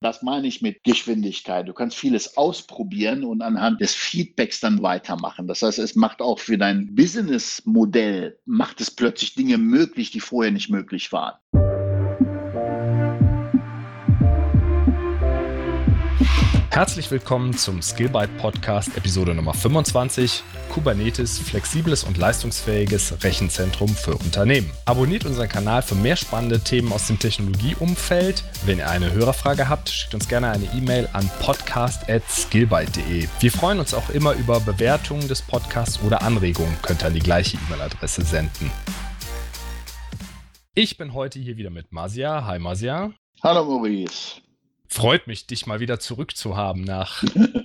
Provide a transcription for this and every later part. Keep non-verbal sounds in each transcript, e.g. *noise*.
Das meine ich mit Geschwindigkeit. Du kannst vieles ausprobieren und anhand des Feedbacks dann weitermachen. Das heißt, es macht auch für dein Businessmodell, macht es plötzlich Dinge möglich, die vorher nicht möglich waren. Herzlich willkommen zum Skillbyte Podcast Episode Nummer 25 Kubernetes flexibles und leistungsfähiges Rechenzentrum für Unternehmen. Abonniert unseren Kanal für mehr spannende Themen aus dem Technologieumfeld. Wenn ihr eine Hörerfrage habt, schickt uns gerne eine E-Mail an podcast@skillbyte.de. Wir freuen uns auch immer über Bewertungen des Podcasts oder Anregungen. Könnt ihr an die gleiche E-Mail-Adresse senden. Ich bin heute hier wieder mit Masia. Hi Masia. Hallo Maurice. Freut mich, dich mal wieder zurückzuhaben nach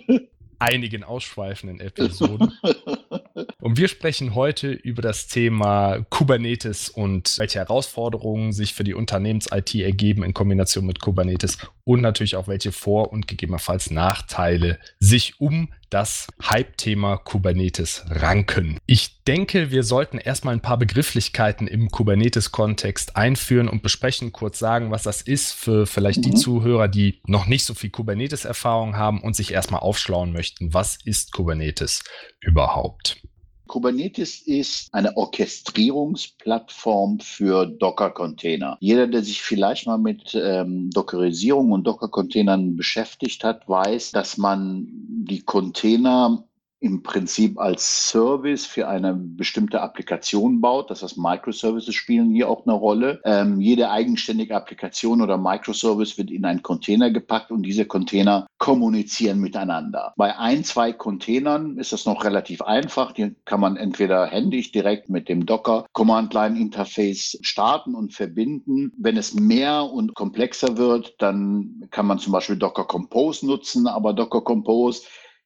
*laughs* einigen ausschweifenden Episoden. *laughs* Und wir sprechen heute über das Thema Kubernetes und welche Herausforderungen sich für die Unternehmens-IT ergeben in Kombination mit Kubernetes und natürlich auch welche Vor- und gegebenenfalls Nachteile sich um das Hype-Thema Kubernetes ranken. Ich denke, wir sollten erstmal ein paar Begrifflichkeiten im Kubernetes-Kontext einführen und besprechen, kurz sagen, was das ist für vielleicht mhm. die Zuhörer, die noch nicht so viel Kubernetes-Erfahrung haben und sich erstmal aufschlauen möchten. Was ist Kubernetes überhaupt? Kubernetes ist eine Orchestrierungsplattform für Docker-Container. Jeder, der sich vielleicht mal mit ähm, Dockerisierung und Docker-Containern beschäftigt hat, weiß, dass man die Container im Prinzip als Service für eine bestimmte Applikation baut. Das heißt, Microservices spielen hier auch eine Rolle. Ähm, jede eigenständige Applikation oder Microservice wird in einen Container gepackt und diese Container kommunizieren miteinander. Bei ein, zwei Containern ist das noch relativ einfach. Die kann man entweder händisch direkt mit dem Docker Command Line Interface starten und verbinden. Wenn es mehr und komplexer wird, dann kann man zum Beispiel Docker Compose nutzen, aber Docker Compose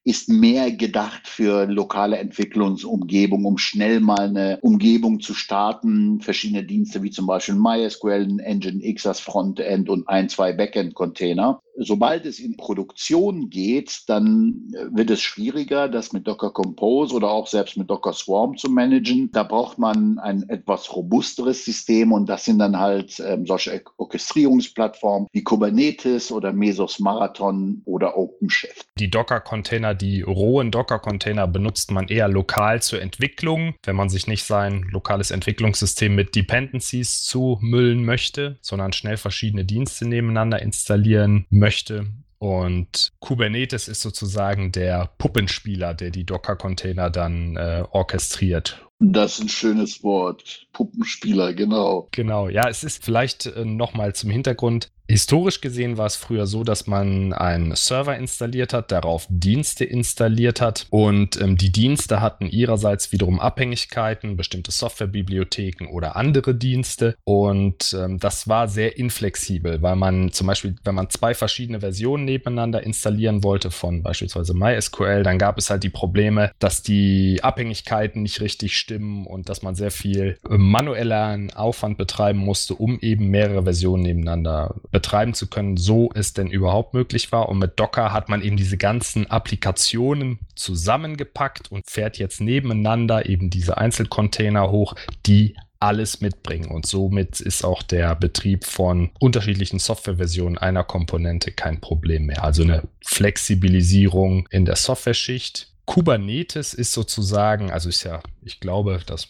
ist mehr gedacht für lokale Entwicklungsumgebung, um schnell mal eine Umgebung zu starten. Verschiedene Dienste wie zum Beispiel MySQL, Nginx als Frontend und ein, zwei Backend-Container sobald es in Produktion geht, dann äh, wird es schwieriger, das mit Docker Compose oder auch selbst mit Docker Swarm zu managen. Da braucht man ein etwas robusteres System und das sind dann halt ähm, solche Orchestrierungsplattformen wie Kubernetes oder Mesos Marathon oder OpenShift. Die Docker-Container, die rohen Docker-Container benutzt man eher lokal zur Entwicklung, wenn man sich nicht sein lokales Entwicklungssystem mit Dependencies zumüllen möchte, sondern schnell verschiedene Dienste nebeneinander installieren möchte. Und Kubernetes ist sozusagen der Puppenspieler, der die Docker-Container dann äh, orchestriert. Das ist ein schönes Wort. Puppenspieler, genau. Genau, ja, es ist vielleicht äh, nochmal zum Hintergrund. Historisch gesehen war es früher so, dass man einen Server installiert hat, darauf Dienste installiert hat und ähm, die Dienste hatten ihrerseits wiederum Abhängigkeiten, bestimmte Softwarebibliotheken oder andere Dienste und ähm, das war sehr inflexibel, weil man zum Beispiel, wenn man zwei verschiedene Versionen nebeneinander installieren wollte von beispielsweise MySQL, dann gab es halt die Probleme, dass die Abhängigkeiten nicht richtig stimmen und dass man sehr viel äh, manuellen Aufwand betreiben musste, um eben mehrere Versionen nebeneinander betreiben zu können, so es denn überhaupt möglich war. Und mit Docker hat man eben diese ganzen Applikationen zusammengepackt und fährt jetzt nebeneinander eben diese Einzelcontainer hoch, die alles mitbringen. Und somit ist auch der Betrieb von unterschiedlichen Softwareversionen einer Komponente kein Problem mehr. Also eine Flexibilisierung in der Software-Schicht. Kubernetes ist sozusagen, also ist ja, ich glaube, das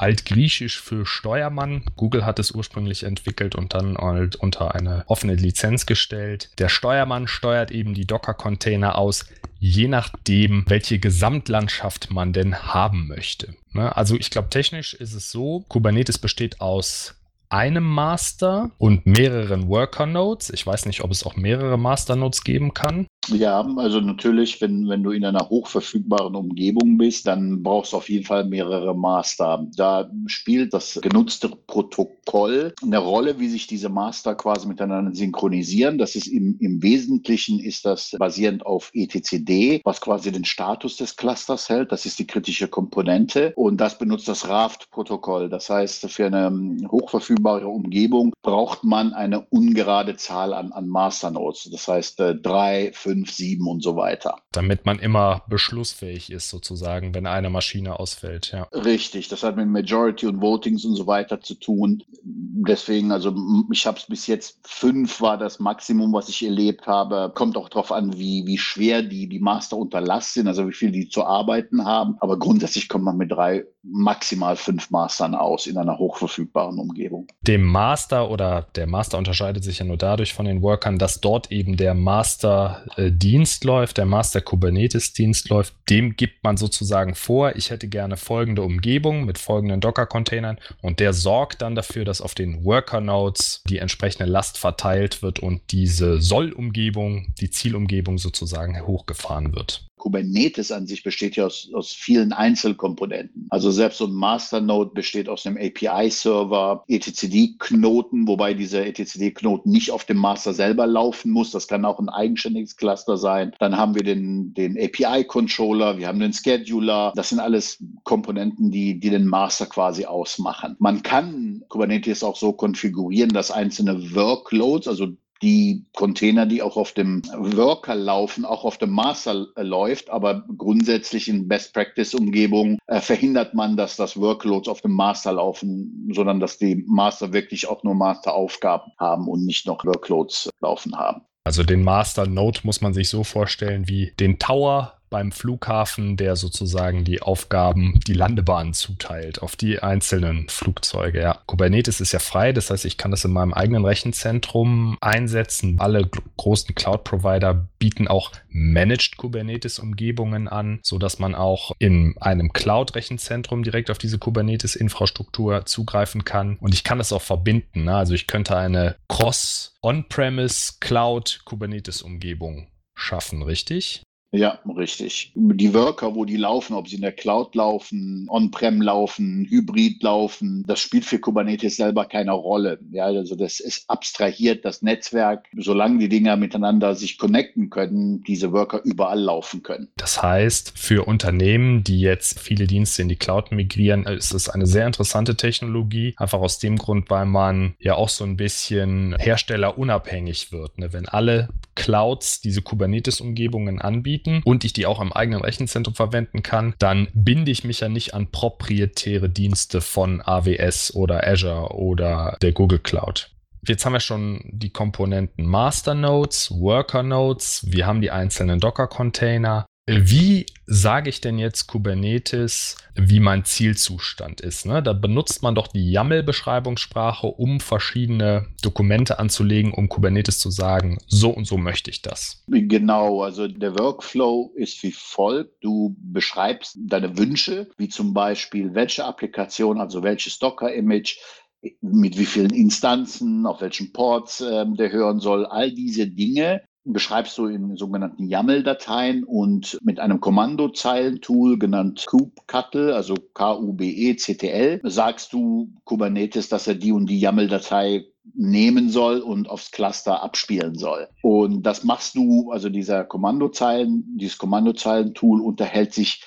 altgriechisch für Steuermann. Google hat es ursprünglich entwickelt und dann halt unter eine offene Lizenz gestellt. Der Steuermann steuert eben die Docker-Container aus, je nachdem, welche Gesamtlandschaft man denn haben möchte. Ne? Also ich glaube, technisch ist es so, Kubernetes besteht aus einem Master und mehreren Worker-Nodes. Ich weiß nicht, ob es auch mehrere Master-Nodes geben kann. Ja, also natürlich, wenn, wenn du in einer hochverfügbaren Umgebung bist, dann brauchst du auf jeden Fall mehrere Master. Da spielt das genutzte Protokoll eine Rolle, wie sich diese Master quasi miteinander synchronisieren. Das ist im, im Wesentlichen ist das basierend auf etcd, was quasi den Status des Clusters hält. Das ist die kritische Komponente und das benutzt das Raft-Protokoll. Das heißt, für eine hochverfügbare Umgebung braucht man eine ungerade Zahl an, an Masternodes. Das heißt, äh, drei, fünf, fünf, sieben und so weiter. Damit man immer beschlussfähig ist, sozusagen, wenn eine Maschine ausfällt, ja. Richtig, das hat mit Majority und Votings und so weiter zu tun. Deswegen, also ich habe es bis jetzt fünf war das Maximum, was ich erlebt habe. Kommt auch darauf an, wie, wie schwer die, die Master unter Last sind, also wie viel die zu arbeiten haben. Aber grundsätzlich kommt man mit drei, maximal fünf Mastern aus in einer hochverfügbaren Umgebung. Dem Master oder der Master unterscheidet sich ja nur dadurch von den Workern, dass dort eben der Master-Dienst läuft, der Master-Kubernetes-Dienst läuft. Dem gibt man sozusagen vor, ich hätte gerne folgende Umgebung mit folgenden Docker-Containern und der sorgt dann dafür, dass auf den Worker-Nodes die entsprechende Last verteilt wird und diese Soll-Umgebung, die Zielumgebung sozusagen hochgefahren wird. Kubernetes an sich besteht ja aus, aus vielen Einzelkomponenten. Also selbst so ein Masternode besteht aus einem API-Server, etcd-Knoten, wobei dieser etcd-Knoten nicht auf dem Master selber laufen muss. Das kann auch ein eigenständiges Cluster sein. Dann haben wir den, den API-Controller, wir haben den Scheduler. Das sind alles Komponenten, die, die den Master quasi ausmachen. Man kann Kubernetes auch so konfigurieren, dass einzelne Workloads, also die Container, die auch auf dem Worker laufen, auch auf dem Master läuft, aber grundsätzlich in Best-Practice-Umgebungen äh, verhindert man, dass das Workloads auf dem Master laufen, sondern dass die Master wirklich auch nur Master-Aufgaben haben und nicht noch Workloads laufen haben. Also den Master Node muss man sich so vorstellen wie den Tower beim Flughafen, der sozusagen die Aufgaben, die Landebahn zuteilt auf die einzelnen Flugzeuge. Ja. Kubernetes ist ja frei, das heißt, ich kann das in meinem eigenen Rechenzentrum einsetzen. Alle großen Cloud-Provider bieten auch Managed Kubernetes-Umgebungen an, sodass man auch in einem Cloud-Rechenzentrum direkt auf diese Kubernetes-Infrastruktur zugreifen kann. Und ich kann das auch verbinden. Ne? Also ich könnte eine Cross-On-Premise Cloud Kubernetes-Umgebung schaffen, richtig? Ja, richtig. Die Worker, wo die laufen, ob sie in der Cloud laufen, on-prem laufen, hybrid laufen, das spielt für Kubernetes selber keine Rolle. Ja, also das ist abstrahiert das Netzwerk, solange die Dinger miteinander sich connecten können, diese Worker überall laufen können. Das heißt, für Unternehmen, die jetzt viele Dienste in die Cloud migrieren, ist es eine sehr interessante Technologie. Einfach aus dem Grund, weil man ja auch so ein bisschen herstellerunabhängig wird. Ne? Wenn alle Clouds diese Kubernetes-Umgebungen anbieten und ich die auch im eigenen Rechenzentrum verwenden kann, dann binde ich mich ja nicht an proprietäre Dienste von AWS oder Azure oder der Google Cloud. Jetzt haben wir schon die Komponenten Master Nodes, Worker Nodes, wir haben die einzelnen Docker-Container, wie sage ich denn jetzt Kubernetes, wie mein Zielzustand ist? Ne? Da benutzt man doch die YAML-Beschreibungssprache, um verschiedene Dokumente anzulegen, um Kubernetes zu sagen, so und so möchte ich das. Genau, also der Workflow ist wie folgt. Du beschreibst deine Wünsche, wie zum Beispiel welche Applikation, also welches Docker-Image, mit wie vielen Instanzen, auf welchen Ports äh, der hören soll, all diese Dinge beschreibst du in sogenannten YAML-Dateien und mit einem Kommandozeilentool genannt kubectl, also K-U-B-E-C-T-L, sagst du Kubernetes, dass er die und die YAML-Datei nehmen soll und aufs Cluster abspielen soll. Und das machst du, also dieser Kommandozeilen, dieses Kommandozeilentool unterhält sich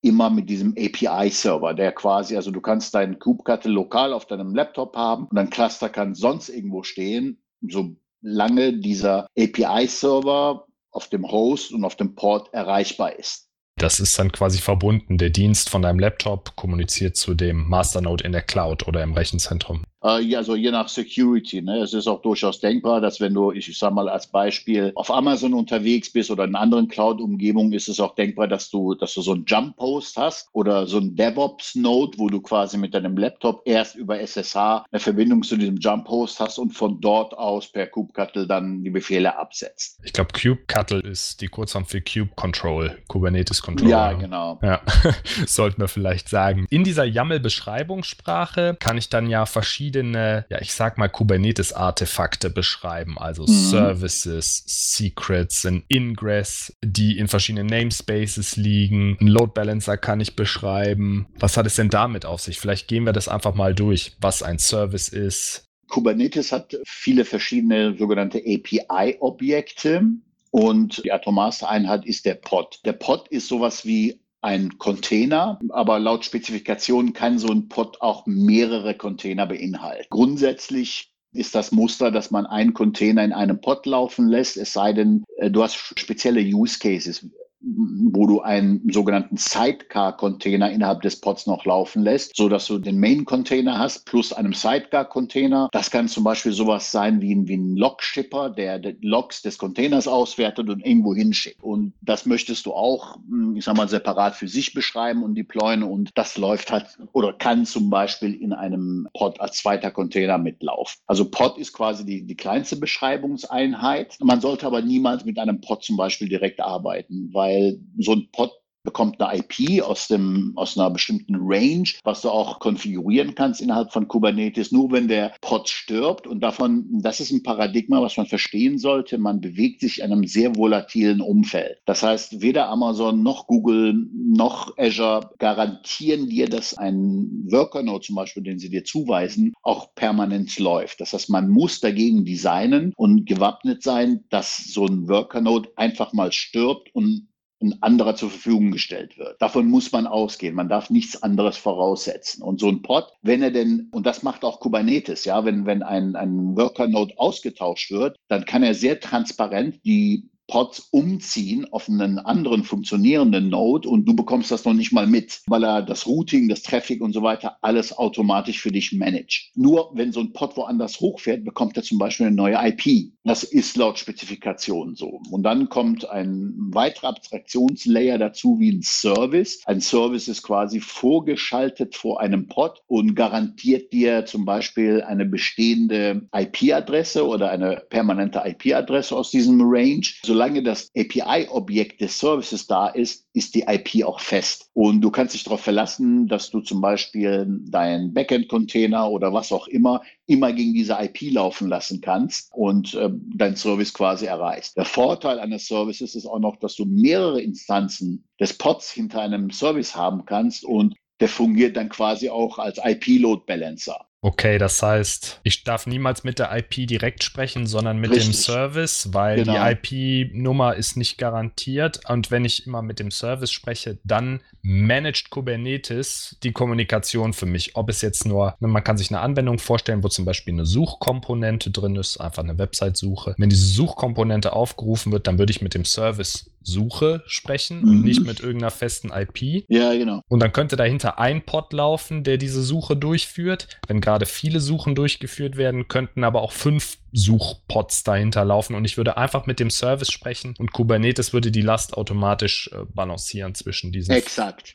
immer mit diesem API-Server, der quasi, also du kannst deinen kubectl lokal auf deinem Laptop haben und dein Cluster kann sonst irgendwo stehen, so lange dieser API-Server auf dem Host und auf dem Port erreichbar ist. Das ist dann quasi verbunden. Der Dienst von deinem Laptop kommuniziert zu dem Masternode in der Cloud oder im Rechenzentrum. Äh, also je nach Security. Ne? Es ist auch durchaus denkbar, dass wenn du, ich, ich sage mal als Beispiel, auf Amazon unterwegs bist oder in anderen Cloud-Umgebungen, ist es auch denkbar, dass du, dass du so einen Jump-Post hast oder so ein DevOps-Node, wo du quasi mit deinem Laptop erst über SSH eine Verbindung zu diesem Jump-Post hast und von dort aus per kubectl dann die Befehle absetzt. Ich glaube, kubectl ist die Kurzform für Kube Control, Kubernetes Control. Ja, genau. Ja, *laughs* sollten wir vielleicht sagen. In dieser YAML-Beschreibungssprache kann ich dann ja verschiedene verschiedene, ja, ich sag mal, Kubernetes-Artefakte beschreiben, also mhm. Services, Secrets, ein Ingress, die in verschiedenen Namespaces liegen. Ein Load Balancer kann ich beschreiben. Was hat es denn damit auf sich? Vielleicht gehen wir das einfach mal durch, was ein Service ist. Kubernetes hat viele verschiedene sogenannte API-Objekte. Und die atomarste Einheit ist der Pod. Der Pod ist sowas wie ein Container, aber laut Spezifikation kann so ein Pod auch mehrere Container beinhalten. Grundsätzlich ist das Muster, dass man einen Container in einem Pod laufen lässt, es sei denn, äh, du hast spezielle Use Cases wo du einen sogenannten Sidecar-Container innerhalb des Pods noch laufen lässt, so dass du den Main-Container hast plus einem Sidecar-Container. Das kann zum Beispiel sowas sein wie ein, wie ein Log-Shipper, der die Logs des Containers auswertet und irgendwo hinschickt. Und das möchtest du auch, hm, ich sag mal, separat für sich beschreiben und deployen. Und das läuft halt oder kann zum Beispiel in einem Pod als zweiter Container mitlaufen. Also Pod ist quasi die, die kleinste Beschreibungseinheit. Man sollte aber niemals mit einem Pod zum Beispiel direkt arbeiten, weil weil so ein Pod bekommt eine IP aus, dem, aus einer bestimmten Range, was du auch konfigurieren kannst innerhalb von Kubernetes. Nur wenn der Pod stirbt und davon, das ist ein Paradigma, was man verstehen sollte, man bewegt sich in einem sehr volatilen Umfeld. Das heißt, weder Amazon noch Google noch Azure garantieren dir, dass ein Worker-Node zum Beispiel, den sie dir zuweisen, auch permanent läuft. Das heißt, man muss dagegen designen und gewappnet sein, dass so ein Worker-Node einfach mal stirbt und ein anderer zur Verfügung gestellt wird. Davon muss man ausgehen. Man darf nichts anderes voraussetzen. Und so ein Pod, wenn er denn, und das macht auch Kubernetes, ja, wenn, wenn ein, ein Worker-Node ausgetauscht wird, dann kann er sehr transparent die Pods umziehen auf einen anderen funktionierenden Node und du bekommst das noch nicht mal mit, weil er das Routing, das Traffic und so weiter alles automatisch für dich managt. Nur wenn so ein Pod woanders hochfährt, bekommt er zum Beispiel eine neue IP. Das ist laut Spezifikation so. Und dann kommt ein weiterer Abstraktionslayer dazu wie ein Service. Ein Service ist quasi vorgeschaltet vor einem Pod und garantiert dir zum Beispiel eine bestehende IP-Adresse oder eine permanente IP-Adresse aus diesem Range. Solange das API-Objekt des Services da ist, ist die IP auch fest. Und du kannst dich darauf verlassen, dass du zum Beispiel deinen Backend-Container oder was auch immer immer gegen diese IP laufen lassen kannst und äh, dein Service quasi erreichst. Der Vorteil eines Services ist auch noch, dass du mehrere Instanzen des Pods hinter einem Service haben kannst und der fungiert dann quasi auch als IP-Load Balancer. Okay, das heißt, ich darf niemals mit der IP direkt sprechen, sondern mit Richtig. dem Service, weil genau. die IP-Nummer ist nicht garantiert. Und wenn ich immer mit dem Service spreche, dann managt Kubernetes die Kommunikation für mich. Ob es jetzt nur, ne, man kann sich eine Anwendung vorstellen, wo zum Beispiel eine Suchkomponente drin ist, einfach eine Website-Suche. Wenn diese Suchkomponente aufgerufen wird, dann würde ich mit dem Service Suche sprechen mhm. und nicht mit irgendeiner festen IP. Ja, genau. Und dann könnte dahinter ein Pod laufen, der diese Suche durchführt. Wenn gerade viele Suchen durchgeführt werden, könnten aber auch fünf Suchpods dahinter laufen und ich würde einfach mit dem Service sprechen und Kubernetes würde die Last automatisch äh, balancieren zwischen diesen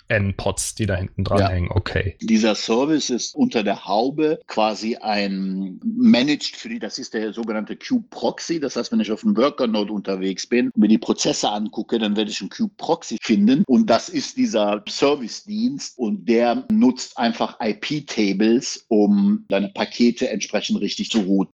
N-Pods, die da hinten dran ja. hängen. Okay. Dieser Service ist unter der Haube quasi ein Managed für die, das ist der sogenannte Kube-Proxy. Das heißt, wenn ich auf einem Worker-Node unterwegs bin, mir die Prozesse angucke, dann werde ich einen Kube-Proxy finden und das ist dieser Service-Dienst und der nutzt einfach IP-Tables, um deine Pakete entsprechend richtig zu routen.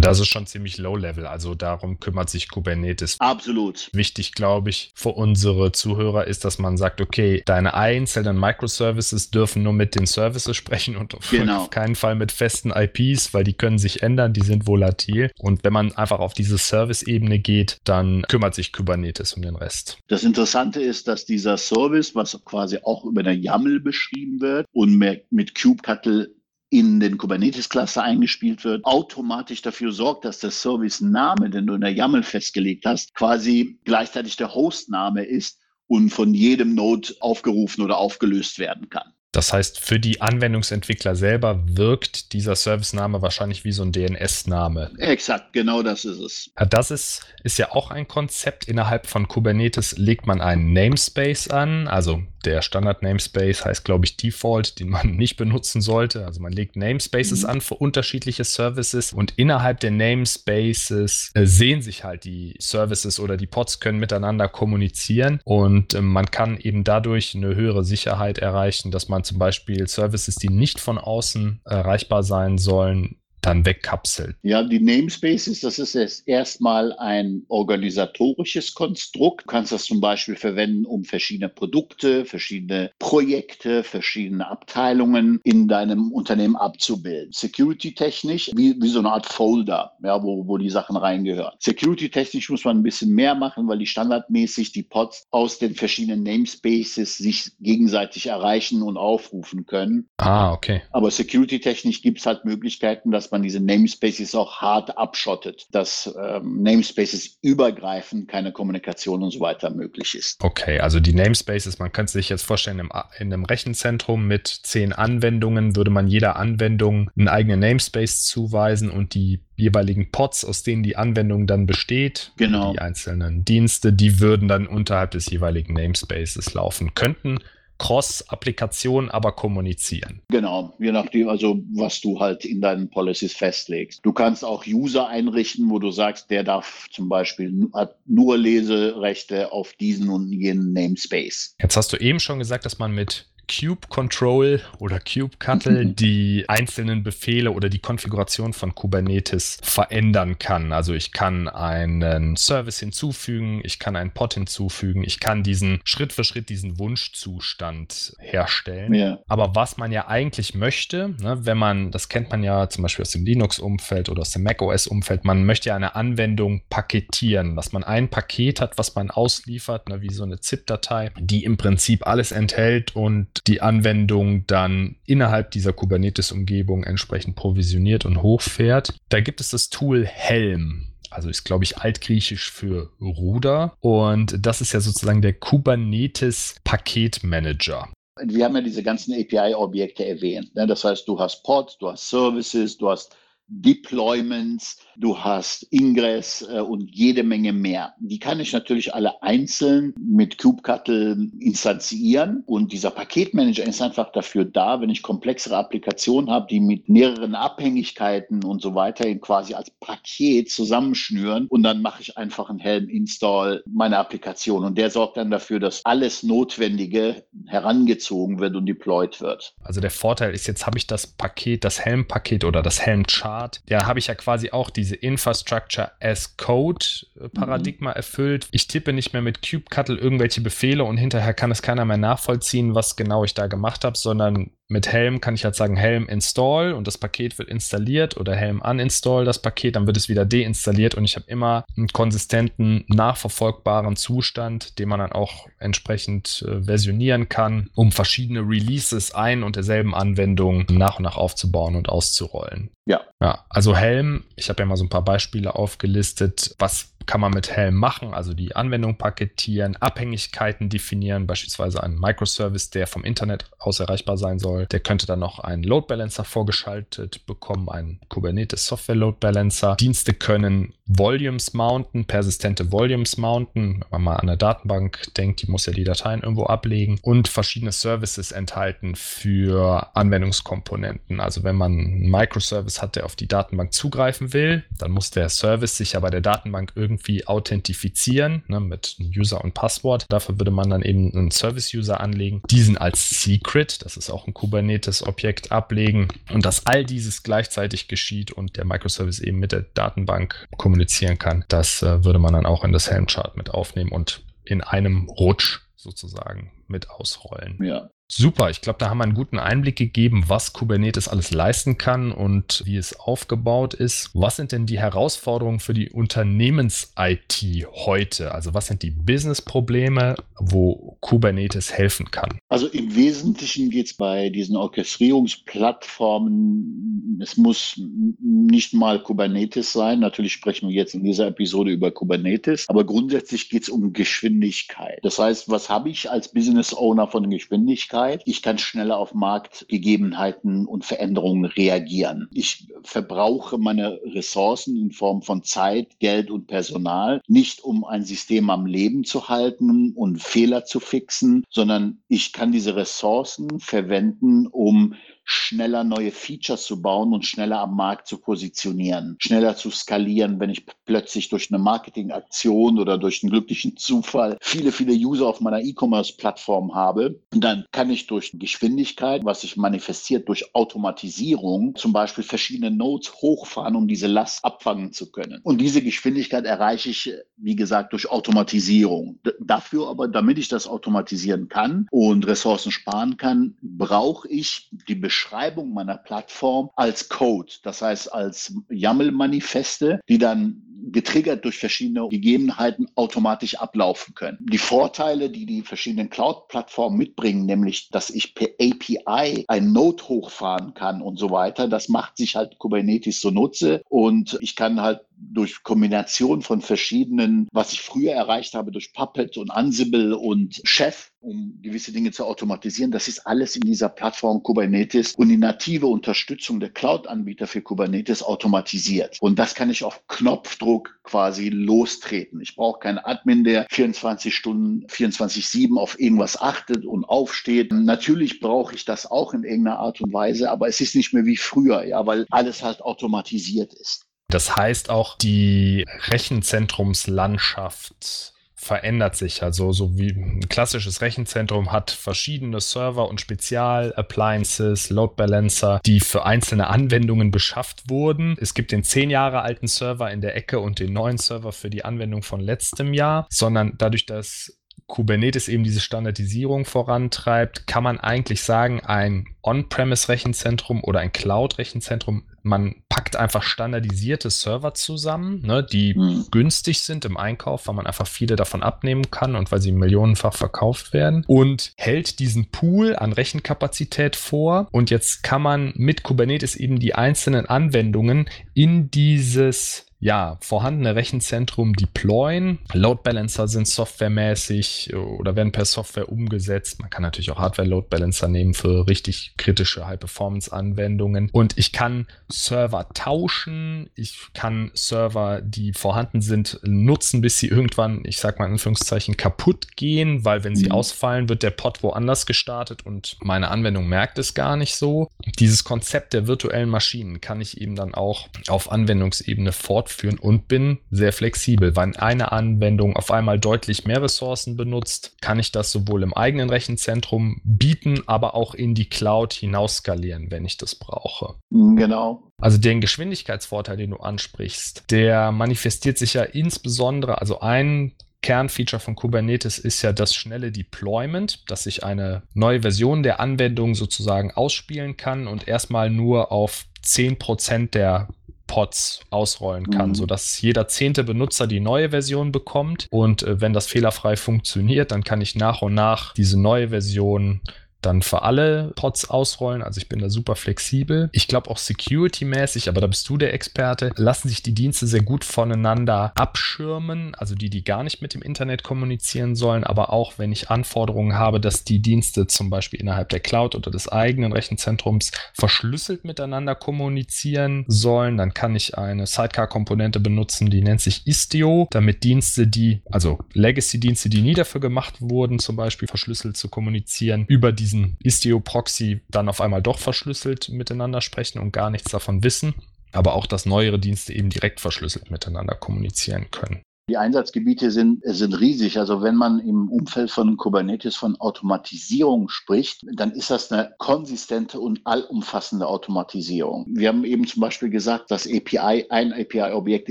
Das ist schon ziemlich low-level, also darum kümmert sich Kubernetes. Absolut. Wichtig, glaube ich, für unsere Zuhörer ist, dass man sagt, okay, deine einzelnen Microservices dürfen nur mit den Services sprechen und auf, genau. *laughs* keinen Fall mit festen IPs, weil die können sich ändern, die sind volatil. Und wenn man einfach auf diese Service-Ebene geht, dann kümmert sich Kubernetes um den Rest. Das Interessante ist, dass dieser Service, was quasi auch über eine YAML beschrieben wird und mit kubectl in den Kubernetes-Cluster eingespielt wird, automatisch dafür sorgt, dass der Service-Name, den du in der YAML festgelegt hast, quasi gleichzeitig der Host-Name ist und von jedem Node aufgerufen oder aufgelöst werden kann. Das heißt, für die Anwendungsentwickler selber wirkt dieser Service-Name wahrscheinlich wie so ein DNS-Name. Exakt, genau das ist es. Das ist, ist ja auch ein Konzept. Innerhalb von Kubernetes legt man einen Namespace an. Also der Standard-Namespace heißt, glaube ich, Default, den man *laughs* nicht benutzen sollte. Also man legt Namespaces mhm. an für unterschiedliche Services und innerhalb der Namespaces äh, sehen sich halt die Services oder die Pods können miteinander kommunizieren und äh, man kann eben dadurch eine höhere Sicherheit erreichen, dass man zum Beispiel Services, die nicht von außen erreichbar sein sollen, dann wegkapselt. Ja, die Namespaces, das ist erstmal ein organisatorisches Konstrukt. Du kannst das zum Beispiel verwenden, um verschiedene Produkte, verschiedene Projekte, verschiedene Abteilungen in deinem Unternehmen abzubilden. Security-technisch wie, wie so eine Art Folder, ja, wo, wo die Sachen reingehören. Security-technisch muss man ein bisschen mehr machen, weil die standardmäßig die Pods aus den verschiedenen Namespaces sich gegenseitig erreichen und aufrufen können. Ah, okay. Aber Security-technisch gibt es halt Möglichkeiten, dass man diese Namespaces auch hart abschottet, dass ähm, Namespaces übergreifend keine Kommunikation und so weiter möglich ist. Okay, also die Namespaces, man könnte sich jetzt vorstellen, im, in einem Rechenzentrum mit zehn Anwendungen würde man jeder Anwendung einen eigenen Namespace zuweisen und die jeweiligen Pods, aus denen die Anwendung dann besteht, genau. die einzelnen Dienste, die würden dann unterhalb des jeweiligen Namespaces laufen könnten. Cross-Applikation aber kommunizieren. Genau, je nachdem, also was du halt in deinen Policies festlegst. Du kannst auch User einrichten, wo du sagst, der darf zum Beispiel hat nur Leserechte auf diesen und jenen Namespace. Jetzt hast du eben schon gesagt, dass man mit Cube Control oder Cube Cuttle *laughs* die einzelnen Befehle oder die Konfiguration von Kubernetes verändern kann. Also ich kann einen Service hinzufügen, ich kann einen Pod hinzufügen, ich kann diesen Schritt für Schritt diesen Wunschzustand herstellen. Ja. Aber was man ja eigentlich möchte, ne, wenn man, das kennt man ja zum Beispiel aus dem Linux-Umfeld oder aus dem macOS-Umfeld, man möchte ja eine Anwendung paketieren, dass man ein Paket hat, was man ausliefert, ne, wie so eine ZIP-Datei, die im Prinzip alles enthält und die Anwendung dann innerhalb dieser Kubernetes-Umgebung entsprechend provisioniert und hochfährt. Da gibt es das Tool Helm. Also ist, glaube ich, altgriechisch für Ruder. Und das ist ja sozusagen der Kubernetes Paketmanager. Wir haben ja diese ganzen API-Objekte erwähnt. Ne? Das heißt, du hast Pods, du hast Services, du hast Deployments, du hast Ingress äh, und jede Menge mehr. Die kann ich natürlich alle einzeln mit kubectl instanzieren und dieser Paketmanager ist einfach dafür da, wenn ich komplexere Applikationen habe, die mit mehreren Abhängigkeiten und so weiter quasi als Paket zusammenschnüren und dann mache ich einfach einen Helm-Install meiner Applikation und der sorgt dann dafür, dass alles Notwendige herangezogen wird und deployed wird. Also der Vorteil ist, jetzt habe ich das Paket, das Helm-Paket oder das Helm-Chart Art. Da habe ich ja quasi auch diese Infrastructure as Code äh, Paradigma mhm. erfüllt. Ich tippe nicht mehr mit kubectl irgendwelche Befehle und hinterher kann es keiner mehr nachvollziehen, was genau ich da gemacht habe, sondern mit Helm kann ich halt sagen Helm install und das Paket wird installiert oder Helm uninstall das Paket, dann wird es wieder deinstalliert und ich habe immer einen konsistenten, nachverfolgbaren Zustand, den man dann auch entsprechend äh, versionieren kann, um verschiedene Releases ein und derselben Anwendung nach und nach aufzubauen und auszurollen. Ja. Ja, also Helm, ich habe ja mal so ein paar Beispiele aufgelistet, was kann man mit Helm machen, also die Anwendung paketieren, Abhängigkeiten definieren, beispielsweise einen Microservice, der vom Internet aus erreichbar sein soll. Der könnte dann noch einen Load Balancer vorgeschaltet bekommen, einen Kubernetes Software Load Balancer. Dienste können Volumes mounten, persistente Volumes mounten, wenn man mal an eine Datenbank denkt, die muss ja die Dateien irgendwo ablegen und verschiedene Services enthalten für Anwendungskomponenten. Also wenn man einen Microservice hat, der auf die Datenbank zugreifen will, dann muss der Service sich ja bei der Datenbank irgendwie irgendwie authentifizieren ne, mit User und Passwort. Dafür würde man dann eben einen Service-User anlegen, diesen als Secret, das ist auch ein Kubernetes-Objekt, ablegen und dass all dieses gleichzeitig geschieht und der Microservice eben mit der Datenbank kommunizieren kann. Das äh, würde man dann auch in das Helm-Chart mit aufnehmen und in einem Rutsch sozusagen mit ausrollen. Ja. Super, ich glaube, da haben wir einen guten Einblick gegeben, was Kubernetes alles leisten kann und wie es aufgebaut ist. Was sind denn die Herausforderungen für die Unternehmens-IT heute? Also was sind die Business-Probleme, wo Kubernetes helfen kann? Also im Wesentlichen geht es bei diesen Orchestrierungsplattformen, es muss nicht mal Kubernetes sein. Natürlich sprechen wir jetzt in dieser Episode über Kubernetes, aber grundsätzlich geht es um Geschwindigkeit. Das heißt, was habe ich als Business Owner von Geschwindigkeit? Geschwindigkeit. Ich kann schneller auf Marktgegebenheiten und Veränderungen reagieren. Ich verbrauche meine Ressourcen in Form von Zeit, Geld und Personal nicht, um ein System am Leben zu halten und Fehler zu fixen, sondern ich kann diese Ressourcen verwenden, um schneller neue Features zu bauen und schneller am Markt zu positionieren, schneller zu skalieren, wenn ich plötzlich durch eine Marketingaktion oder durch einen glücklichen Zufall viele, viele User auf meiner E-Commerce-Plattform habe. Dann kann ich durch Geschwindigkeit, was sich manifestiert durch Automatisierung, zum Beispiel verschiedene Nodes hochfahren, um diese Last abfangen zu können. Und diese Geschwindigkeit erreiche ich, wie gesagt, durch Automatisierung. Dafür aber, damit ich das automatisieren kann und Ressourcen sparen kann, brauche ich die Beschreibung meiner Plattform als Code, das heißt als YAML-Manifeste, die dann getriggert durch verschiedene Gegebenheiten automatisch ablaufen können. Die Vorteile, die die verschiedenen Cloud-Plattformen mitbringen, nämlich, dass ich per API ein Node hochfahren kann und so weiter, das macht sich halt Kubernetes zunutze und ich kann halt durch Kombination von verschiedenen, was ich früher erreicht habe durch Puppet und Ansible und Chef, um gewisse Dinge zu automatisieren. Das ist alles in dieser Plattform Kubernetes und die native Unterstützung der Cloud-Anbieter für Kubernetes automatisiert. Und das kann ich auf Knopfdruck quasi lostreten. Ich brauche keinen Admin, der 24 Stunden, 24-7 auf irgendwas achtet und aufsteht. Natürlich brauche ich das auch in irgendeiner Art und Weise, aber es ist nicht mehr wie früher, ja, weil alles halt automatisiert ist. Das heißt auch die Rechenzentrumslandschaft verändert sich. Also so wie ein klassisches Rechenzentrum hat verschiedene Server und Spezial-Appliances, Load Balancer, die für einzelne Anwendungen beschafft wurden. Es gibt den zehn Jahre alten Server in der Ecke und den neuen Server für die Anwendung von letztem Jahr, sondern dadurch, dass Kubernetes eben diese Standardisierung vorantreibt, kann man eigentlich sagen, ein On-Premise-Rechenzentrum oder ein Cloud-Rechenzentrum, man packt einfach standardisierte Server zusammen, ne, die mhm. günstig sind im Einkauf, weil man einfach viele davon abnehmen kann und weil sie millionenfach verkauft werden und hält diesen Pool an Rechenkapazität vor. Und jetzt kann man mit Kubernetes eben die einzelnen Anwendungen in dieses ja, vorhandene Rechenzentrum deployen. Load Balancer sind softwaremäßig oder werden per Software umgesetzt. Man kann natürlich auch Hardware Load Balancer nehmen für richtig kritische High-Performance-Anwendungen. Und ich kann Server tauschen. Ich kann Server, die vorhanden sind, nutzen, bis sie irgendwann, ich sag mal in Anführungszeichen, kaputt gehen, weil wenn sie mhm. ausfallen, wird der Pod woanders gestartet und meine Anwendung merkt es gar nicht so. Dieses Konzept der virtuellen Maschinen kann ich eben dann auch auf Anwendungsebene fortführen fortführen und bin sehr flexibel. Wenn eine Anwendung auf einmal deutlich mehr Ressourcen benutzt, kann ich das sowohl im eigenen Rechenzentrum bieten, aber auch in die Cloud hinaus skalieren, wenn ich das brauche. Genau. Also den Geschwindigkeitsvorteil, den du ansprichst, der manifestiert sich ja insbesondere, also ein Kernfeature von Kubernetes ist ja das schnelle Deployment, dass ich eine neue Version der Anwendung sozusagen ausspielen kann und erstmal nur auf 10% der Pods ausrollen kann, mhm. sodass jeder zehnte Benutzer die neue Version bekommt. Und äh, wenn das fehlerfrei funktioniert, dann kann ich nach und nach diese neue Version dann für alle Pods ausrollen. Also ich bin da super flexibel. Ich glaube auch security-mäßig, aber da bist du der Experte, lassen sich die Dienste sehr gut voneinander abschirmen. Also die, die gar nicht mit dem Internet kommunizieren sollen, aber auch wenn ich Anforderungen habe, dass die Dienste zum Beispiel innerhalb der Cloud oder des eigenen Rechenzentrums verschlüsselt miteinander kommunizieren sollen, dann kann ich eine Sidecar-Komponente benutzen, die nennt sich Istio, damit Dienste, die, also Legacy-Dienste, die nie dafür gemacht wurden, zum Beispiel verschlüsselt zu kommunizieren, über diese diesen Istio-Proxy dann auf einmal doch verschlüsselt miteinander sprechen und gar nichts davon wissen, aber auch, dass neuere Dienste eben direkt verschlüsselt miteinander kommunizieren können. Die Einsatzgebiete sind, sind riesig. Also wenn man im Umfeld von Kubernetes von Automatisierung spricht, dann ist das eine konsistente und allumfassende Automatisierung. Wir haben eben zum Beispiel gesagt, das API, ein API-Objekt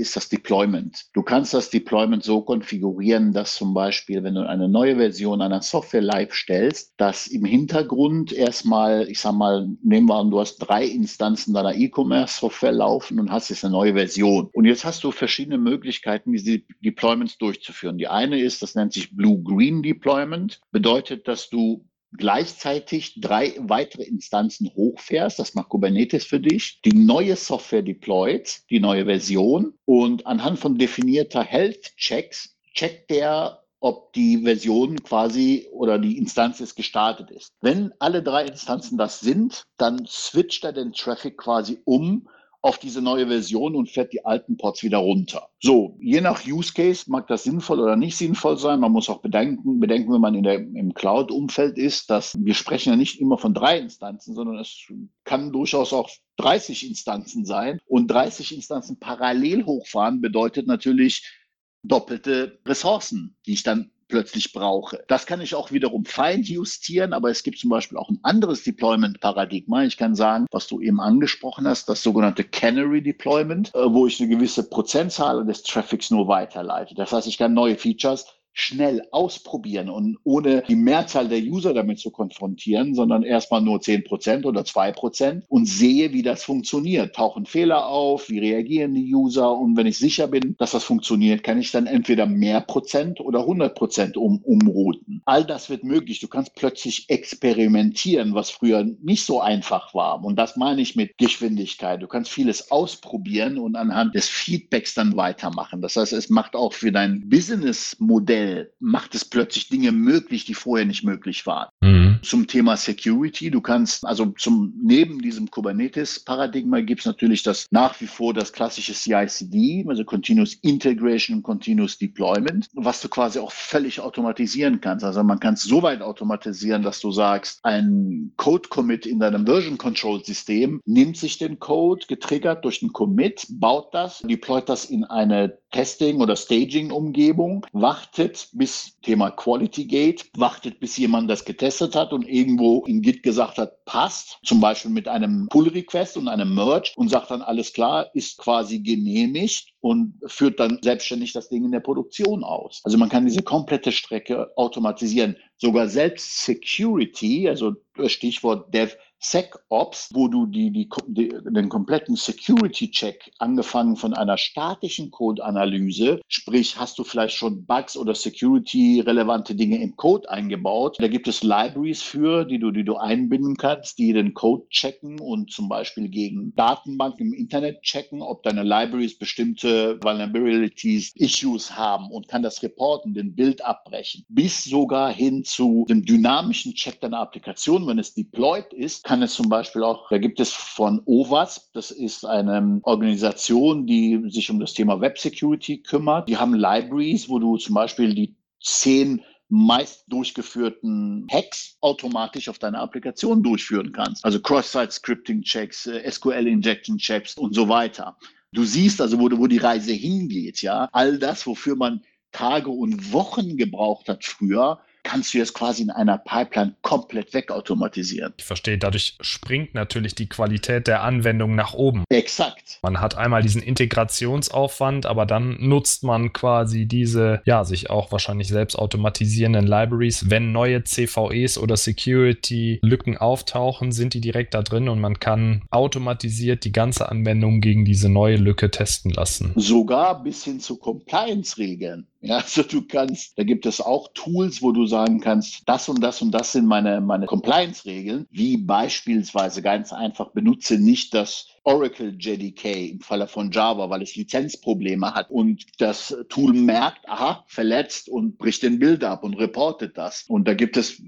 ist das Deployment. Du kannst das Deployment so konfigurieren, dass zum Beispiel, wenn du eine neue Version einer Software live stellst, dass im Hintergrund erstmal, ich sag mal, nehmen wir an, du hast drei Instanzen deiner E-Commerce-Software laufen und hast jetzt eine neue Version. Und jetzt hast du verschiedene Möglichkeiten, wie sie Deployments durchzuführen. Die eine ist, das nennt sich Blue-Green Deployment, bedeutet, dass du gleichzeitig drei weitere Instanzen hochfährst. Das macht Kubernetes für dich. Die neue Software deployt, die neue Version. Und anhand von definierter Health-Checks checkt der, ob die Version quasi oder die Instanz ist gestartet ist. Wenn alle drei Instanzen das sind, dann switcht er den Traffic quasi um auf diese neue Version und fährt die alten Pods wieder runter. So, je nach Use Case mag das sinnvoll oder nicht sinnvoll sein. Man muss auch bedenken, bedenken wenn man in der, im Cloud-Umfeld ist, dass wir sprechen ja nicht immer von drei Instanzen, sondern es kann durchaus auch 30 Instanzen sein. Und 30 Instanzen parallel hochfahren bedeutet natürlich doppelte Ressourcen, die ich dann plötzlich brauche. Das kann ich auch wiederum fein justieren, aber es gibt zum Beispiel auch ein anderes Deployment-Paradigma. Ich kann sagen, was du eben angesprochen hast, das sogenannte Canary Deployment, äh, wo ich eine gewisse Prozentzahl des Traffics nur weiterleite. Das heißt, ich kann neue Features schnell ausprobieren und ohne die Mehrzahl der User damit zu konfrontieren, sondern erstmal nur 10% oder 2% und sehe, wie das funktioniert. Tauchen Fehler auf, wie reagieren die User und wenn ich sicher bin, dass das funktioniert, kann ich dann entweder mehr Prozent oder 100 Prozent um, umrouten. All das wird möglich. Du kannst plötzlich experimentieren, was früher nicht so einfach war. Und das meine ich mit Geschwindigkeit. Du kannst vieles ausprobieren und anhand des Feedbacks dann weitermachen. Das heißt, es macht auch für dein Businessmodell, macht es plötzlich Dinge möglich, die vorher nicht möglich waren. Mhm. Zum Thema Security, du kannst, also zum, neben diesem Kubernetes-Paradigma gibt es natürlich das nach wie vor das klassische CI/CD, also Continuous Integration, Continuous Deployment, was du quasi auch völlig automatisieren kannst. Also man kann es so weit automatisieren, dass du sagst, ein Code-Commit in deinem Version-Control-System nimmt sich den Code, getriggert durch den Commit, baut das, deployt das in eine Testing- oder Staging-Umgebung, wartet bis Thema Quality Gate, wartet bis jemand das getestet hat und irgendwo in Git gesagt hat, passt, zum Beispiel mit einem Pull-Request und einem Merge und sagt dann, alles klar, ist quasi genehmigt und führt dann selbstständig das Ding in der Produktion aus. Also man kann diese komplette Strecke automatisieren. Sogar selbst Security, also Stichwort Dev SecOps, wo du die, die, die, den kompletten Security-Check angefangen von einer statischen Code-Analyse, sprich, hast du vielleicht schon Bugs oder Security-relevante Dinge im Code eingebaut. Da gibt es Libraries für, die du, die du einbinden kannst, die den Code checken und zum Beispiel gegen Datenbanken im Internet checken, ob deine Libraries bestimmte Vulnerabilities, Issues haben und kann das reporten, den Bild abbrechen, bis sogar hin zu dem dynamischen Check deiner Applikation, wenn es deployed ist, kann es zum Beispiel auch, da gibt es von OWASP, das ist eine Organisation, die sich um das Thema Web Security kümmert. Die haben Libraries, wo du zum Beispiel die zehn meist durchgeführten Hacks automatisch auf deiner Applikation durchführen kannst. Also Cross-Site-Scripting-Checks, äh, SQL-Injection-Checks und so weiter. Du siehst also, wo, wo die Reise hingeht, ja. All das, wofür man Tage und Wochen gebraucht hat früher, kannst du jetzt quasi in einer Pipeline komplett wegautomatisieren. Ich verstehe, dadurch springt natürlich die Qualität der Anwendung nach oben. Exakt. Man hat einmal diesen Integrationsaufwand, aber dann nutzt man quasi diese, ja, sich auch wahrscheinlich selbst automatisierenden Libraries. Wenn neue CVEs oder Security-Lücken auftauchen, sind die direkt da drin und man kann automatisiert die ganze Anwendung gegen diese neue Lücke testen lassen. Sogar bis hin zu Compliance-Regeln. *laughs* Ja, also du kannst, da gibt es auch Tools, wo du sagen kannst, das und das und das sind meine, meine Compliance-Regeln, wie beispielsweise ganz einfach benutze nicht das Oracle JDK im Falle von Java, weil es Lizenzprobleme hat und das Tool merkt, aha, verletzt und bricht den Bild ab und reportet das. Und da gibt es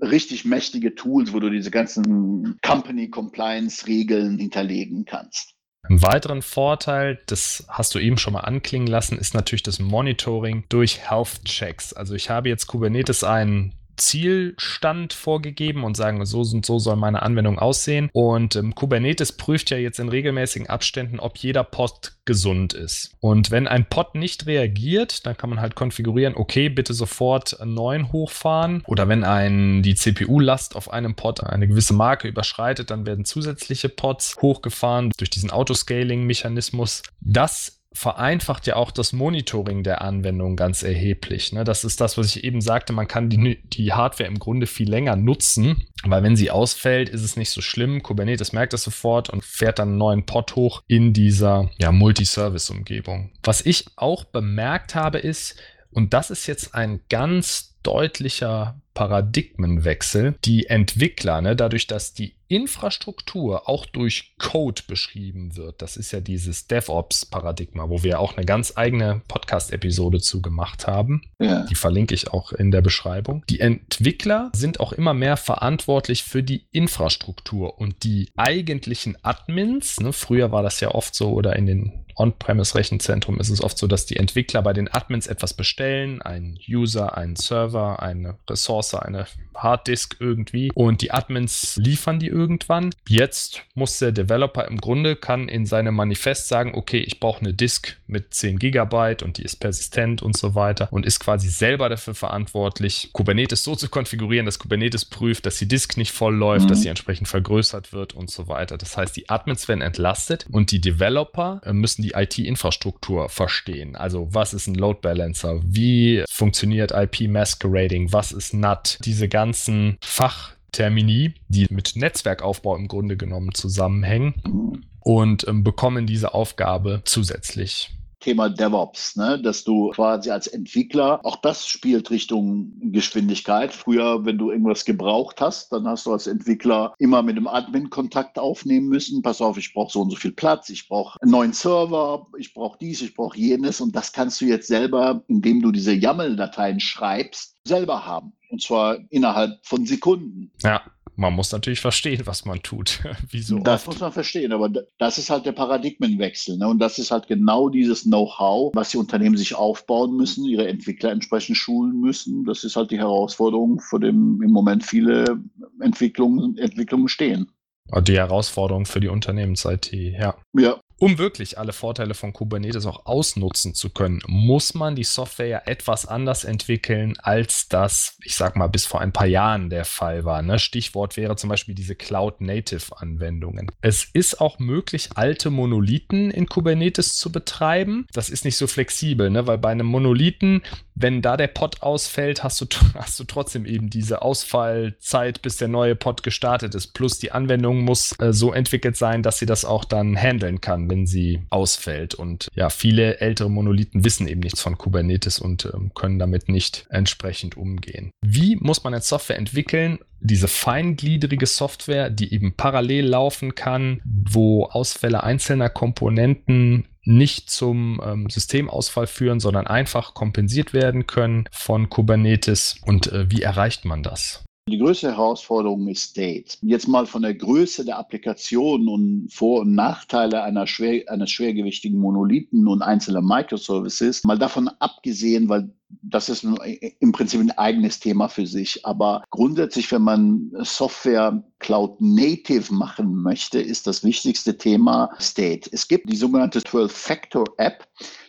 richtig mächtige Tools, wo du diese ganzen Company Compliance Regeln hinterlegen kannst. Ein weiteren Vorteil, das hast du eben schon mal anklingen lassen, ist natürlich das Monitoring durch Health Checks. Also ich habe jetzt Kubernetes einen Zielstand vorgegeben und sagen, so und so soll meine Anwendung aussehen. Und ähm, Kubernetes prüft ja jetzt in regelmäßigen Abständen, ob jeder Pod gesund ist. Und wenn ein Pod nicht reagiert, dann kann man halt konfigurieren, okay, bitte sofort einen neuen hochfahren. Oder wenn ein, die CPU-Last auf einem Pod eine gewisse Marke überschreitet, dann werden zusätzliche Pods hochgefahren durch diesen Autoscaling-Mechanismus. Das vereinfacht ja auch das Monitoring der Anwendung ganz erheblich. Ne? Das ist das, was ich eben sagte, man kann die, die Hardware im Grunde viel länger nutzen, weil wenn sie ausfällt, ist es nicht so schlimm. Kubernetes merkt das sofort und fährt dann einen neuen Pod hoch in dieser ja, Multiservice-Umgebung. Was ich auch bemerkt habe, ist, und das ist jetzt ein ganz deutlicher Paradigmenwechsel. Die Entwickler, ne, dadurch, dass die Infrastruktur auch durch Code beschrieben wird, das ist ja dieses DevOps-Paradigma, wo wir auch eine ganz eigene Podcast-Episode zu gemacht haben. Ja. Die verlinke ich auch in der Beschreibung. Die Entwickler sind auch immer mehr verantwortlich für die Infrastruktur und die eigentlichen Admins. Ne, früher war das ja oft so oder in den On-Premise-Rechenzentrum ist es oft so, dass die Entwickler bei den Admins etwas bestellen, einen User, einen Server, eine Ressource, eine Harddisk irgendwie und die Admins liefern die irgendwann. Jetzt muss der Developer im Grunde kann in seinem Manifest sagen, okay, ich brauche eine Disk mit 10 Gigabyte und die ist persistent und so weiter und ist quasi selber dafür verantwortlich, Kubernetes so zu konfigurieren, dass Kubernetes prüft, dass die Disk nicht voll läuft, mhm. dass sie entsprechend vergrößert wird und so weiter. Das heißt, die Admins werden entlastet und die Developer äh, müssen die IT-Infrastruktur verstehen. Also was ist ein Load Balancer? Wie funktioniert IP Masquerading? Was ist NAT? Diese ganzen Fachtermini, die mit Netzwerkaufbau im Grunde genommen zusammenhängen und ähm, bekommen diese Aufgabe zusätzlich. Thema DevOps, ne? dass du quasi als Entwickler, auch das spielt Richtung Geschwindigkeit. Früher, wenn du irgendwas gebraucht hast, dann hast du als Entwickler immer mit dem Admin Kontakt aufnehmen müssen. Pass auf, ich brauche so und so viel Platz, ich brauche einen neuen Server, ich brauche dies, ich brauche jenes. Und das kannst du jetzt selber, indem du diese YAML-Dateien schreibst, selber haben. Und zwar innerhalb von Sekunden. Ja man muss natürlich verstehen, was man tut. *laughs* Wieso das oft. muss man verstehen, aber das ist halt der Paradigmenwechsel. Ne? Und das ist halt genau dieses Know-how, was die Unternehmen sich aufbauen müssen, ihre Entwickler entsprechend schulen müssen. Das ist halt die Herausforderung, vor dem im Moment viele Entwicklungen, Entwicklungen stehen. Die Herausforderung für die Unternehmens-IT, ja. Ja, um wirklich alle Vorteile von Kubernetes auch ausnutzen zu können, muss man die Software ja etwas anders entwickeln, als das, ich sag mal, bis vor ein paar Jahren der Fall war. Ne? Stichwort wäre zum Beispiel diese Cloud-Native-Anwendungen. Es ist auch möglich, alte Monolithen in Kubernetes zu betreiben. Das ist nicht so flexibel, ne? weil bei einem Monolithen, wenn da der Pod ausfällt, hast du, *laughs* hast du trotzdem eben diese Ausfallzeit, bis der neue Pod gestartet ist. Plus die Anwendung muss äh, so entwickelt sein, dass sie das auch dann handeln kann wenn sie ausfällt. Und ja, viele ältere Monolithen wissen eben nichts von Kubernetes und ähm, können damit nicht entsprechend umgehen. Wie muss man jetzt Software entwickeln? Diese feingliedrige Software, die eben parallel laufen kann, wo Ausfälle einzelner Komponenten nicht zum ähm, Systemausfall führen, sondern einfach kompensiert werden können von Kubernetes. Und äh, wie erreicht man das? Die größte Herausforderung ist State. Jetzt mal von der Größe der Applikation und Vor- und Nachteile einer schwer, eines schwergewichtigen Monolithen und einzelner Microservices, mal davon abgesehen, weil das ist im Prinzip ein eigenes Thema für sich. Aber grundsätzlich, wenn man Software Cloud Native machen möchte, ist das wichtigste Thema State. Es gibt die sogenannte 12-Factor-App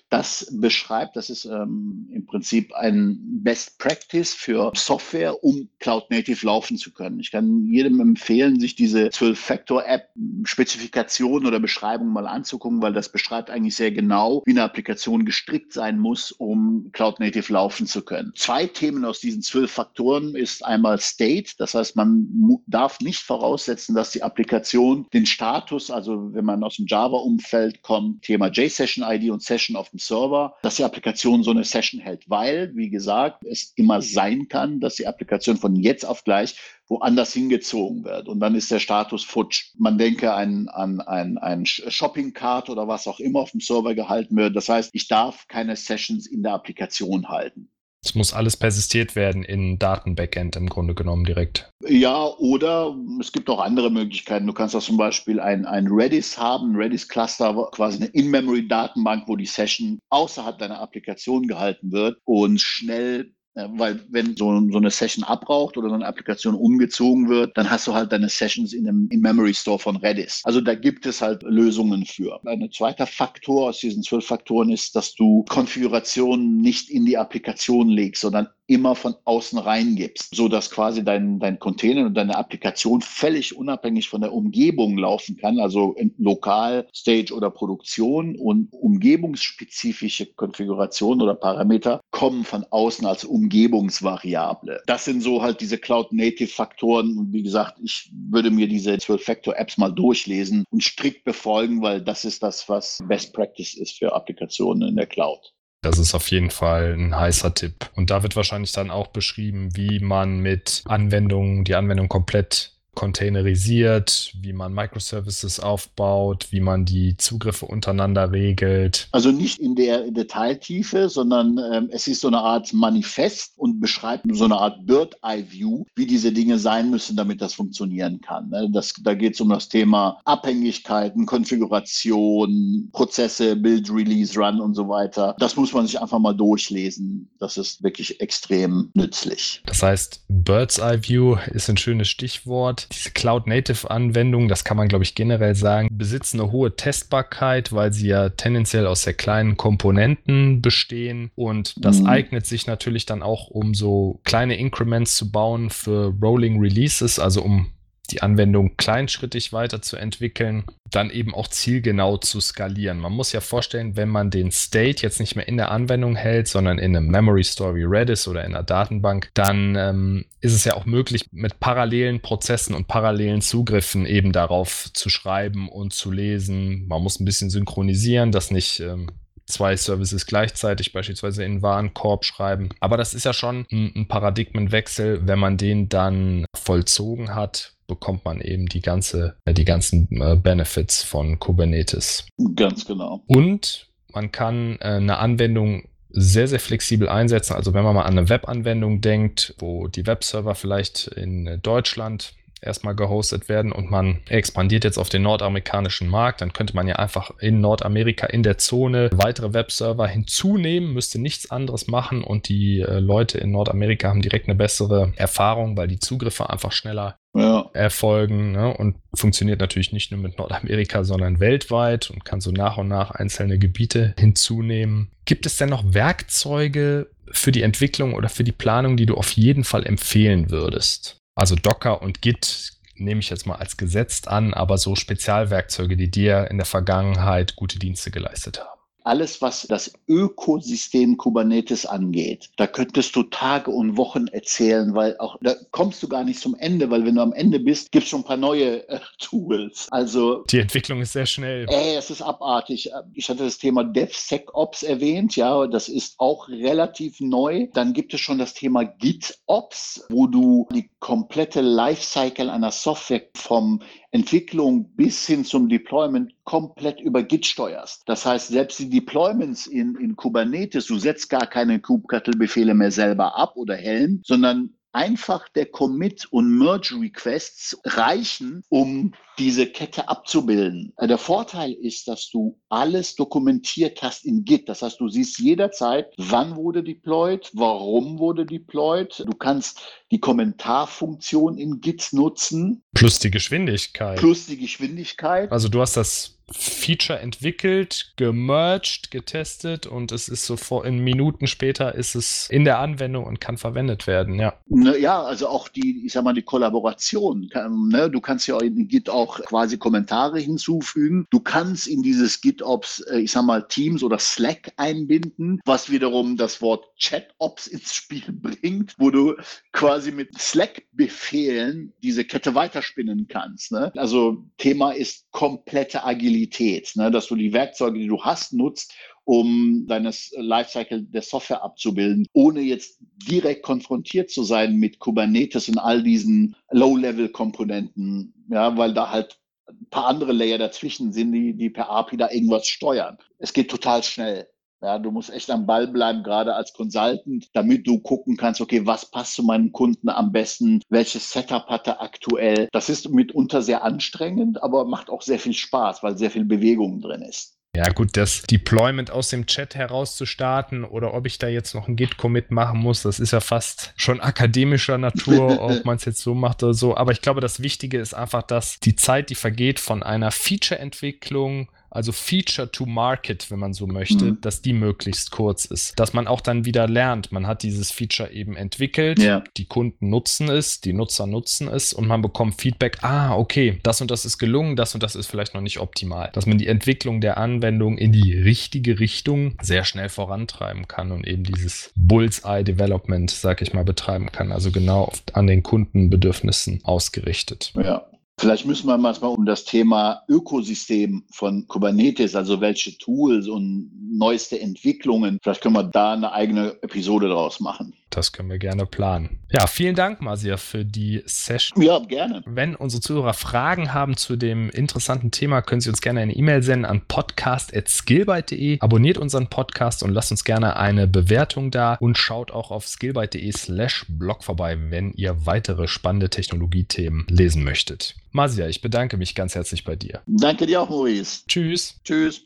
das beschreibt, das ist ähm, im Prinzip ein Best Practice für Software, um Cloud Native laufen zu können. Ich kann jedem empfehlen, sich diese 12-Factor-App Spezifikation oder Beschreibung mal anzugucken, weil das beschreibt eigentlich sehr genau, wie eine Applikation gestrickt sein muss, um Cloud Native laufen zu können. Zwei Themen aus diesen zwölf Faktoren ist einmal State, das heißt, man darf nicht voraussetzen, dass die Applikation den Status, also wenn man aus dem Java-Umfeld kommt, Thema JSession-ID und Session auf dem Server, dass die Applikation so eine Session hält, weil, wie gesagt, es immer sein kann, dass die Applikation von jetzt auf gleich woanders hingezogen wird. Und dann ist der Status futsch. Man denke an, an, an ein Shopping-Cart oder was auch immer auf dem Server gehalten wird. Das heißt, ich darf keine Sessions in der Applikation halten. Es muss alles persistiert werden in Datenbackend im Grunde genommen direkt. Ja, oder es gibt auch andere Möglichkeiten. Du kannst auch zum Beispiel ein, ein Redis haben, ein Redis-Cluster, quasi eine In-Memory-Datenbank, wo die Session außerhalb deiner Applikation gehalten wird und schnell weil wenn so, so eine Session abraucht oder so eine Applikation umgezogen wird, dann hast du halt deine Sessions in einem in Memory Store von Redis. Also da gibt es halt Lösungen für. Ein zweiter Faktor aus diesen zwölf Faktoren ist, dass du Konfigurationen nicht in die Applikation legst, sondern immer von außen reingibst, so dass quasi dein, dein Container und deine Applikation völlig unabhängig von der Umgebung laufen kann, also lokal, Stage oder Produktion und umgebungsspezifische Konfigurationen oder Parameter kommen von außen als Umgebungsvariable. Das sind so halt diese Cloud-Native-Faktoren und wie gesagt, ich würde mir diese 12-Factor-Apps mal durchlesen und strikt befolgen, weil das ist das, was Best Practice ist für Applikationen in der Cloud. Das ist auf jeden Fall ein heißer Tipp. Und da wird wahrscheinlich dann auch beschrieben, wie man mit Anwendungen die Anwendung komplett containerisiert, wie man Microservices aufbaut, wie man die Zugriffe untereinander regelt. Also nicht in der Detailtiefe, sondern ähm, es ist so eine Art Manifest und beschreibt so eine Art Bird-Eye-View, wie diese Dinge sein müssen, damit das funktionieren kann. Ne? Das, da geht es um das Thema Abhängigkeiten, Konfiguration, Prozesse, Build, Release, Run und so weiter. Das muss man sich einfach mal durchlesen. Das ist wirklich extrem nützlich. Das heißt, Bird's Eye View ist ein schönes Stichwort diese Cloud-Native-Anwendungen, das kann man, glaube ich, generell sagen, besitzen eine hohe Testbarkeit, weil sie ja tendenziell aus sehr kleinen Komponenten bestehen. Und das mhm. eignet sich natürlich dann auch, um so kleine Increments zu bauen für Rolling Releases, also um die Anwendung kleinschrittig weiterzuentwickeln, dann eben auch zielgenau zu skalieren. Man muss ja vorstellen, wenn man den State jetzt nicht mehr in der Anwendung hält, sondern in einem Memory Store wie Redis oder in einer Datenbank, dann ähm, ist es ja auch möglich, mit parallelen Prozessen und parallelen Zugriffen eben darauf zu schreiben und zu lesen. Man muss ein bisschen synchronisieren, dass nicht ähm, zwei Services gleichzeitig beispielsweise in Warenkorb schreiben. Aber das ist ja schon ein, ein Paradigmenwechsel. Wenn man den dann vollzogen hat, bekommt man eben die ganze, die ganzen äh, Benefits von Kubernetes. Ganz genau. Und man kann äh, eine Anwendung sehr, sehr flexibel einsetzen. Also wenn man mal an eine Webanwendung denkt, wo die Webserver vielleicht in Deutschland erstmal gehostet werden und man expandiert jetzt auf den nordamerikanischen Markt, dann könnte man ja einfach in Nordamerika in der Zone weitere Webserver hinzunehmen, müsste nichts anderes machen und die äh, Leute in Nordamerika haben direkt eine bessere Erfahrung, weil die Zugriffe einfach schneller ja. erfolgen ne? und funktioniert natürlich nicht nur mit Nordamerika, sondern weltweit und kann so nach und nach einzelne Gebiete hinzunehmen. Gibt es denn noch Werkzeuge für die Entwicklung oder für die Planung, die du auf jeden Fall empfehlen würdest? Also Docker und Git nehme ich jetzt mal als gesetzt an, aber so Spezialwerkzeuge, die dir in der Vergangenheit gute Dienste geleistet haben alles, was das Ökosystem Kubernetes angeht, da könntest du Tage und Wochen erzählen, weil auch da kommst du gar nicht zum Ende, weil wenn du am Ende bist, gibt es schon ein paar neue äh, *laughs* Tools. Also die Entwicklung ist sehr schnell. Ey, es ist abartig. Ich hatte das Thema DevSecOps erwähnt, ja, das ist auch relativ neu. Dann gibt es schon das Thema GitOps, wo du die komplette Lifecycle einer Software vom Entwicklung bis hin zum Deployment komplett über Git steuerst. Das heißt, selbst die Deployments in, in Kubernetes, du setzt gar keine kubectl-Befehle mehr selber ab oder Helm, sondern einfach der Commit und Merge Requests reichen, um diese Kette abzubilden. Äh, der Vorteil ist, dass du alles dokumentiert hast in Git. Das heißt, du siehst jederzeit, wann wurde deployed, warum wurde deployed. Du kannst die Kommentarfunktion in Git nutzen. Plus die Geschwindigkeit. Plus die Geschwindigkeit. Also du hast das Feature entwickelt, gemerged, getestet und es ist sofort in Minuten später ist es in der Anwendung und kann verwendet werden, ja. Ne, ja, also auch die, ich sag mal, die Kollaboration. Ne, du kannst ja in Git auch quasi Kommentare hinzufügen. Du kannst in dieses GitOps, äh, ich sag mal, Teams oder Slack einbinden, was wiederum das Wort ChatOps ins Spiel *laughs* bringt, wo du quasi mit Slack-Befehlen diese Kette weiterspinnen kannst. Ne? Also Thema ist komplette Agilität. Agilität, ne? dass du die Werkzeuge, die du hast, nutzt, um deines Lifecycle der Software abzubilden, ohne jetzt direkt konfrontiert zu sein mit Kubernetes und all diesen Low-Level-Komponenten, ja, weil da halt ein paar andere Layer dazwischen sind, die, die per API da irgendwas steuern. Es geht total schnell. Ja, du musst echt am Ball bleiben, gerade als Consultant, damit du gucken kannst, okay, was passt zu meinem Kunden am besten, welches Setup hat er aktuell. Das ist mitunter sehr anstrengend, aber macht auch sehr viel Spaß, weil sehr viel Bewegung drin ist. Ja, gut, das Deployment aus dem Chat heraus zu starten oder ob ich da jetzt noch ein Git-Commit machen muss, das ist ja fast schon akademischer Natur, *laughs* ob man es jetzt so macht oder so. Aber ich glaube, das Wichtige ist einfach, dass die Zeit, die vergeht von einer Feature-Entwicklung also Feature to Market, wenn man so möchte, mhm. dass die möglichst kurz ist. Dass man auch dann wieder lernt, man hat dieses Feature eben entwickelt, ja. die Kunden nutzen es, die Nutzer nutzen es und man bekommt Feedback, ah, okay, das und das ist gelungen, das und das ist vielleicht noch nicht optimal. Dass man die Entwicklung der Anwendung in die richtige Richtung sehr schnell vorantreiben kann und eben dieses Bullseye Development, sag ich mal, betreiben kann. Also genau an den Kundenbedürfnissen ausgerichtet. Ja. Vielleicht müssen wir mal um das Thema Ökosystem von Kubernetes, also welche Tools und neueste Entwicklungen, vielleicht können wir da eine eigene Episode draus machen. Das können wir gerne planen. Ja, vielen Dank, Masia, für die Session. Ja, gerne. Wenn unsere Zuhörer Fragen haben zu dem interessanten Thema, können Sie uns gerne eine E-Mail senden an podcast.skillbyte.de. Abonniert unseren Podcast und lasst uns gerne eine Bewertung da und schaut auch auf skillbyte.de slash blog vorbei, wenn ihr weitere spannende Technologiethemen lesen möchtet. Masia, ich bedanke mich ganz herzlich bei dir. Danke dir auch, Maurice. Tschüss. Tschüss.